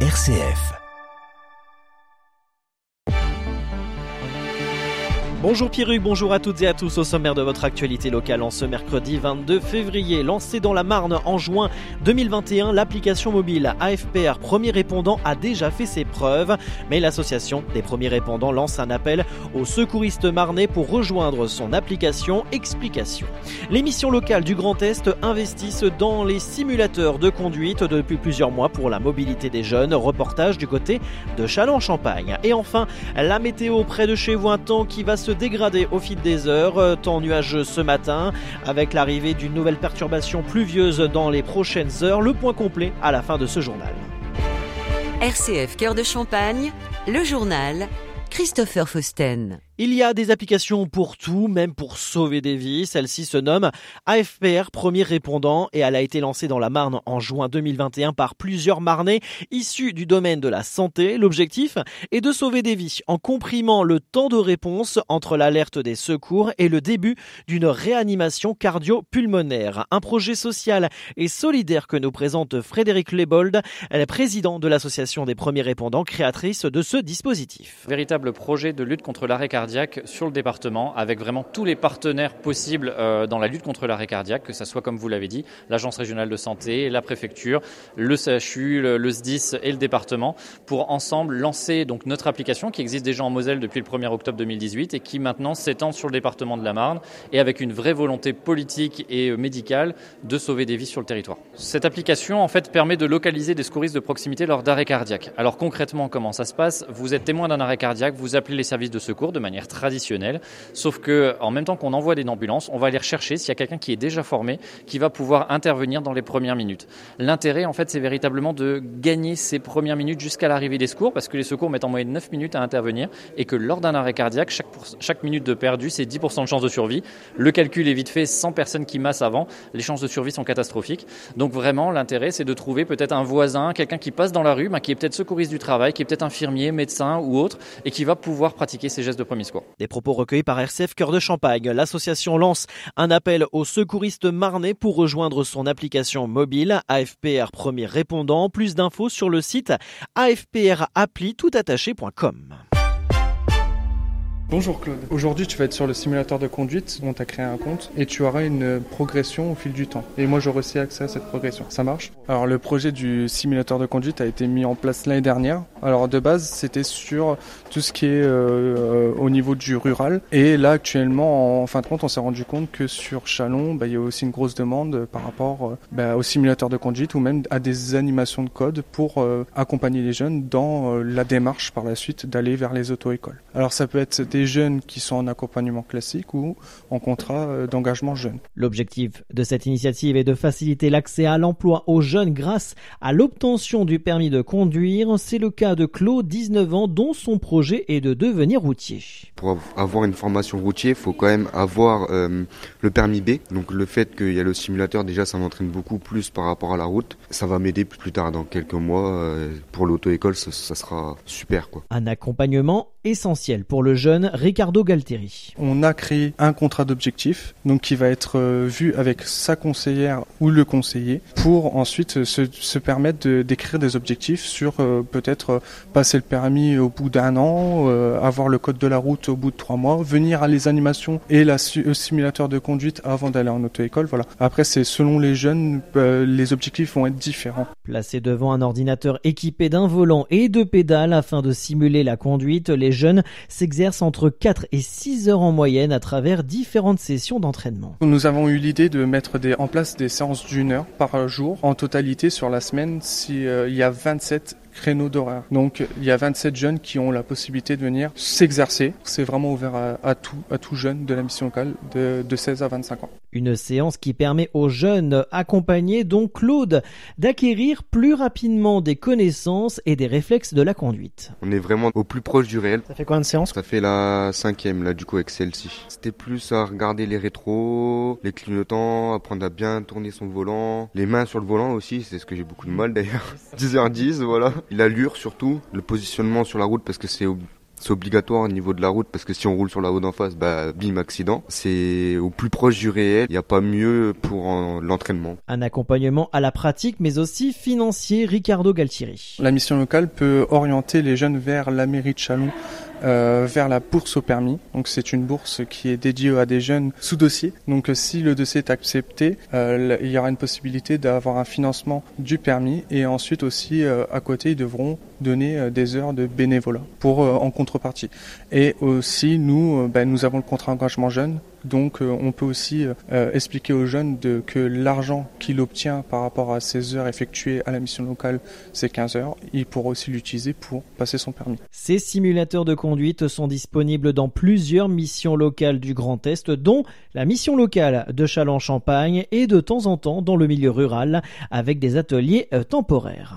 RCF. Bonjour Pierru, bonjour à toutes et à tous au sommaire de votre actualité locale en ce mercredi 22 février. Lancée dans la Marne en juin 2021, l'application mobile AFPR Premier Répondant a déjà fait ses preuves, mais l'association des premiers répondants lance un appel aux secouristes marnais pour rejoindre son application Explication. Les missions locales du Grand Est investissent dans les simulateurs de conduite depuis plusieurs mois pour la mobilité des jeunes. Reportage du côté de Châlons-Champagne. Et enfin, la météo près de chez vous, un temps qui va se dégrader au fil des heures. Euh, temps nuageux ce matin, avec l'arrivée d'une nouvelle perturbation pluvieuse dans les prochaines heures. Le point complet à la fin de ce journal. RCF Cœur de Champagne, le journal Christopher Fausten. Il y a des applications pour tout, même pour sauver des vies. Celle-ci se nomme AFPR Premier Répondant et elle a été lancée dans la Marne en juin 2021 par plusieurs Marnais issus du domaine de la santé. L'objectif est de sauver des vies en comprimant le temps de réponse entre l'alerte des secours et le début d'une réanimation cardio-pulmonaire. Un projet social et solidaire que nous présente Frédéric Lebold, président de l'association des premiers répondants, créatrice de ce dispositif. Véritable projet de lutte contre l'arrêt cardiaque sur le département avec vraiment tous les partenaires possibles euh, dans la lutte contre l'arrêt cardiaque, que ce soit comme vous l'avez dit, l'agence régionale de santé, la préfecture, le CHU, le, SDIS et le département pour ensemble lancer donc notre application qui existe déjà en Moselle depuis le 1er octobre 2018 et qui maintenant s'étend sur le département de la Marne et avec une vraie volonté politique et euh, médicale de sauver des vies sur le territoire. Cette application en fait permet de localiser des secouristes de proximité lors d'arrêt cardiaque. Alors concrètement comment ça se passe? Vous êtes témoin d'un arrêt cardiaque, vous appelez les services de secours de manière traditionnelle. Sauf que, en même temps qu'on envoie des ambulances, on va aller rechercher s'il y a quelqu'un qui est déjà formé, qui va pouvoir intervenir dans les premières minutes. L'intérêt, en fait, c'est véritablement de gagner ces premières minutes jusqu'à l'arrivée des secours, parce que les secours mettent en moyenne 9 minutes à intervenir, et que lors d'un arrêt cardiaque, chaque, minute de perdu, c'est 10% de chance de survie. Le calcul est vite fait, 100 personnes qui massent avant, les chances de survie sont catastrophiques. Donc vraiment, l'intérêt, c'est de trouver peut-être un voisin, quelqu'un qui passe dans la rue, qui est peut-être secouriste du travail, qui est peut-être infirmier, médecin ou autre, et qui va pouvoir pratiquer ces gestes de premier des propos recueillis par RCF Cœur de Champagne. L'association lance un appel aux secouristes marnais pour rejoindre son application mobile AFPR Premier Répondant. Plus d'infos sur le site afprappli.toutattaché.com. Bonjour Claude. Aujourd'hui, tu vas être sur le simulateur de conduite dont tu as créé un compte et tu auras une progression au fil du temps. Et moi, j'aurai aussi accès à cette progression. Ça marche? Alors, le projet du simulateur de conduite a été mis en place l'année dernière. Alors, de base, c'était sur tout ce qui est euh, au niveau du rural. Et là, actuellement, en fin de compte, on s'est rendu compte que sur Chalon, bah, il y a aussi une grosse demande par rapport euh, bah, au simulateur de conduite ou même à des animations de code pour euh, accompagner les jeunes dans la démarche par la suite d'aller vers les auto-écoles. Alors, ça peut être des jeunes qui sont en accompagnement classique ou en contrat euh, d'engagement jeune. L'objectif de cette initiative est de faciliter l'accès à l'emploi aux jeunes grâce à l'obtention du permis de conduire. C'est le cas de Claude, 19 ans, dont son projet est de devenir routier. Pour avoir une formation routier, il faut quand même avoir euh, le permis B. Donc le fait qu'il y a le simulateur, déjà, ça m'entraîne beaucoup plus par rapport à la route. Ça va m'aider plus tard, dans quelques mois. Euh, pour l'auto-école, ça, ça, sera super. Quoi. Un accompagnement essentiel pour le jeune Ricardo Galtieri. On a créé un contrat d'objectif, donc qui va être euh, vu avec sa conseillère ou le conseiller, pour ensuite se, se permettre d'écrire des objectifs sur euh, peut-être euh, passer le permis au bout d'un an, avoir le code de la route au bout de trois mois, venir à les animations et la, le simulateur de conduite avant d'aller en auto-école. Voilà. Après, c'est selon les jeunes, les objectifs vont être différents. Placé devant un ordinateur équipé d'un volant et de pédales afin de simuler la conduite, les jeunes s'exercent entre 4 et 6 heures en moyenne à travers différentes sessions d'entraînement. Nous avons eu l'idée de mettre en place des séances d'une heure par jour en totalité sur la semaine s'il euh, y a 27 créneaux d'horaire. Donc il y a 27 jeunes qui ont la possibilité de venir s'exercer. C'est vraiment ouvert à, tout, à tout jeune de la mission locale de, de 16 à 25 ans. Une séance qui permet aux jeunes accompagnés, dont Claude, d'acquérir plus rapidement des connaissances et des réflexes de la conduite. On est vraiment au plus proche du réel. Ça fait combien de séances Ça fait la cinquième là du coup avec celle-ci. C'était plus à regarder les rétros, les clignotants, apprendre à bien tourner son volant, les mains sur le volant aussi, c'est ce que j'ai beaucoup de mal d'ailleurs. 10h10 voilà l'allure surtout, le positionnement sur la route parce que c'est C'est obligatoire au niveau de la route parce que si on roule sur la route en face, bah, bim, accident. C'est au plus proche du réel. Il n'y a pas mieux pour l'entraînement. Un accompagnement à la pratique, mais aussi financier, Ricardo Galtieri. La mission locale peut orienter les jeunes vers la mairie de Chalon euh, vers la bourse au permis. Donc c'est une bourse qui est dédiée à des jeunes sous dossier. Donc si le dossier est accepté, euh, il y aura une possibilité d'avoir un financement du permis et ensuite aussi euh, à côté ils devront donner des heures de bénévolat pour en contrepartie. Et aussi nous, ben, nous avons le contrat engagement jeune donc euh, on peut aussi euh, expliquer aux jeunes que l'argent qu'il obtient par rapport à ces heures effectuées à la mission locale, c'est 15 heures, il pourra aussi l'utiliser pour passer son permis. Ces simulateurs de conduite sont disponibles dans plusieurs missions locales du Grand Est, dont la mission locale de Châlons-Champagne et de temps en temps dans le milieu rural avec des ateliers euh, temporaires.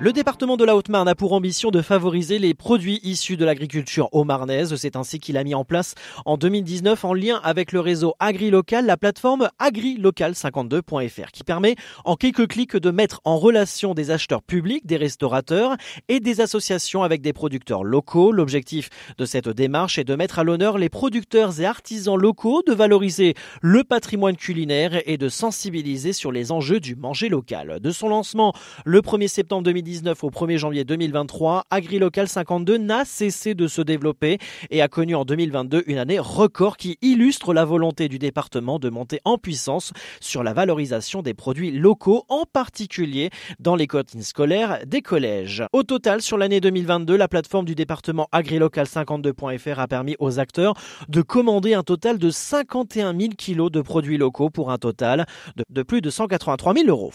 Le département de la Haute-Marne a pour ambition de favoriser les produits issus de l'agriculture haut-marnaise. C'est ainsi qu'il a mis en place en 2019, en lien avec le réseau AgriLocal, la plateforme agrilocal52.fr qui permet en quelques clics de mettre en relation des acheteurs publics, des restaurateurs et des associations avec des producteurs locaux. L'objectif de cette démarche est de mettre à l'honneur les producteurs et artisans locaux, de valoriser le patrimoine culinaire et de sensibiliser sur les enjeux du manger local. De son lancement le 1er septembre 2019, au 1er janvier 2023, AgriLocal 52 n'a cessé de se développer et a connu en 2022 une année record qui illustre la volonté du département de monter en puissance sur la valorisation des produits locaux, en particulier dans les cantines scolaires des collèges. Au total, sur l'année 2022, la plateforme du département agrilocal52.fr a permis aux acteurs de commander un total de 51 000 kilos de produits locaux pour un total de plus de 183 000 euros.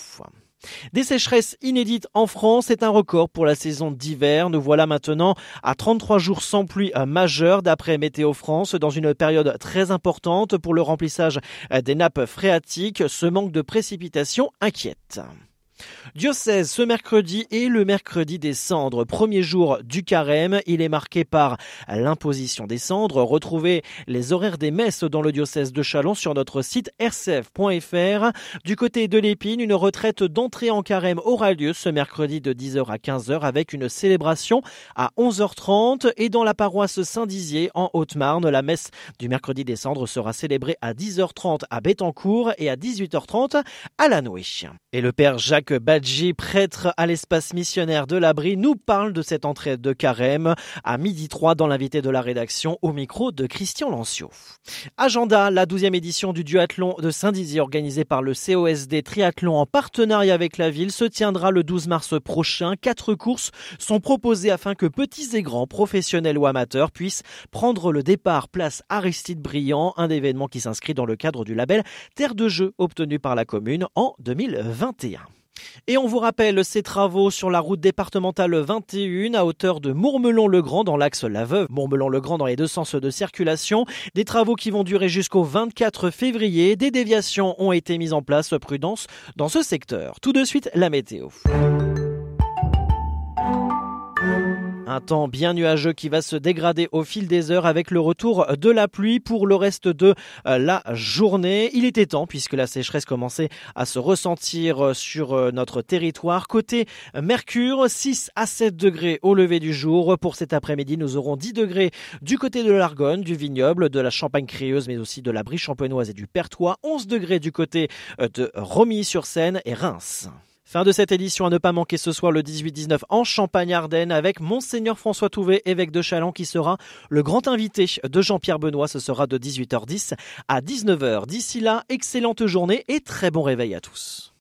Des sécheresses inédites en France, c'est un record pour la saison d'hiver. Nous voilà maintenant à 33 jours sans pluie majeure d'après Météo France dans une période très importante pour le remplissage des nappes phréatiques. Ce manque de précipitations inquiète. Diocèse ce mercredi et le mercredi des cendres, premier jour du carême. Il est marqué par l'imposition des cendres. Retrouvez les horaires des messes dans le diocèse de Chalon sur notre site rcf.fr. Du côté de l'épine, une retraite d'entrée en carême aura lieu ce mercredi de 10h à 15h avec une célébration à 11h30 et dans la paroisse Saint-Dizier en Haute-Marne, la messe du mercredi des cendres sera célébrée à 10h30 à Bettencourt et à 18h30 à Lanoué. Et le père Jacques Badji, prêtre à l'espace missionnaire de l'Abri, nous parle de cette entrée de carême à midi 3 dans l'invité de la rédaction au micro de Christian Lancio. Agenda, la 12e édition du duathlon de Saint-Dizier organisée par le COSD Triathlon en partenariat avec la ville se tiendra le 12 mars prochain. Quatre courses sont proposées afin que petits et grands, professionnels ou amateurs, puissent prendre le départ place Aristide Briand, un événement qui s'inscrit dans le cadre du label Terre de jeu obtenu par la commune en 2021. Et on vous rappelle ces travaux sur la route départementale 21 à hauteur de Mourmelon-le-Grand dans l'axe La Veuve, Mourmelon-le-Grand dans les deux sens de circulation. Des travaux qui vont durer jusqu'au 24 février. Des déviations ont été mises en place. Prudence dans ce secteur. Tout de suite, la météo. Un temps bien nuageux qui va se dégrader au fil des heures avec le retour de la pluie pour le reste de euh, la journée. Il était temps puisque la sécheresse commençait à se ressentir euh, sur euh, notre territoire. Côté Mercure, 6 à 7 degrés au lever du jour. Pour cet après-midi, nous aurons 10 degrés du côté de l'Argonne, du vignoble, de la Champagne créeuse, mais aussi de la Brie champenoise et du Pertois. 11 degrés du côté de Romilly-sur-Seine et Reims. Fin de cette édition à ne pas manquer ce soir le 18-19 en Champagne-Ardenne avec Monseigneur François Touvet, évêque de Chalon, qui sera le grand invité de Jean-Pierre Benoît. Ce sera de 18h10 à 19h. D'ici là, excellente journée et très bon réveil à tous.